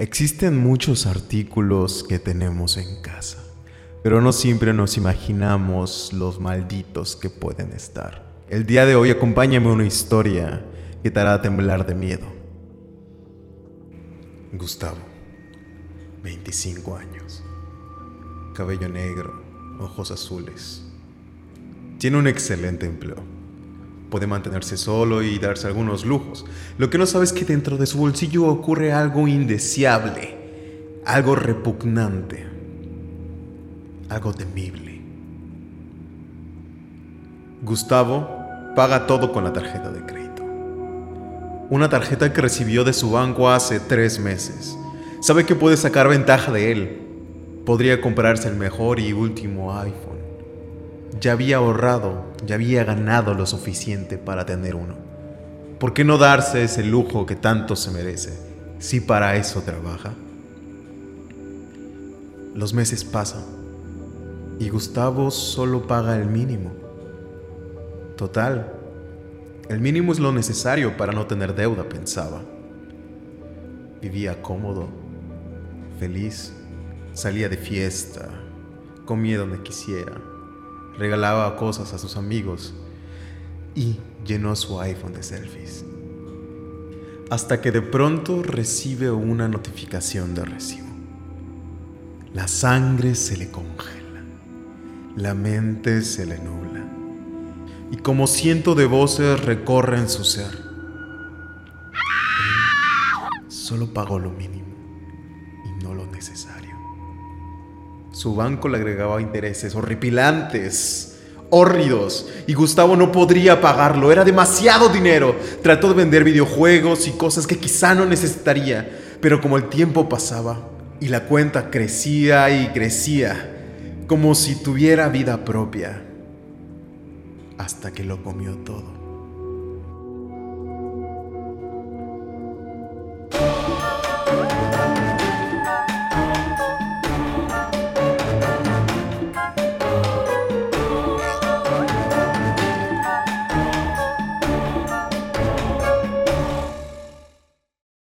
Existen muchos artículos que tenemos en casa, pero no siempre nos imaginamos los malditos que pueden estar. El día de hoy acompáñame una historia que te hará temblar de miedo. Gustavo, 25 años, cabello negro, ojos azules. Tiene un excelente empleo Puede mantenerse solo y darse algunos lujos. Lo que no sabe es que dentro de su bolsillo ocurre algo indeseable, algo repugnante, algo temible. Gustavo paga todo con la tarjeta de crédito. Una tarjeta que recibió de su banco hace tres meses. Sabe que puede sacar ventaja de él. Podría comprarse el mejor y último iPhone ya había ahorrado, ya había ganado lo suficiente para tener uno. ¿Por qué no darse ese lujo que tanto se merece si para eso trabaja? Los meses pasan y Gustavo solo paga el mínimo. Total, el mínimo es lo necesario para no tener deuda, pensaba. Vivía cómodo, feliz, salía de fiesta, comía donde quisiera regalaba cosas a sus amigos y llenó su iPhone de selfies. Hasta que de pronto recibe una notificación de recibo. La sangre se le congela, la mente se le nubla y como ciento de voces recorren su ser. solo pagó lo mínimo y no lo necesario. Su banco le agregaba intereses horripilantes, hórridos, y Gustavo no podría pagarlo, era demasiado dinero. Trató de vender videojuegos y cosas que quizá no necesitaría, pero como el tiempo pasaba y la cuenta crecía y crecía, como si tuviera vida propia, hasta que lo comió todo.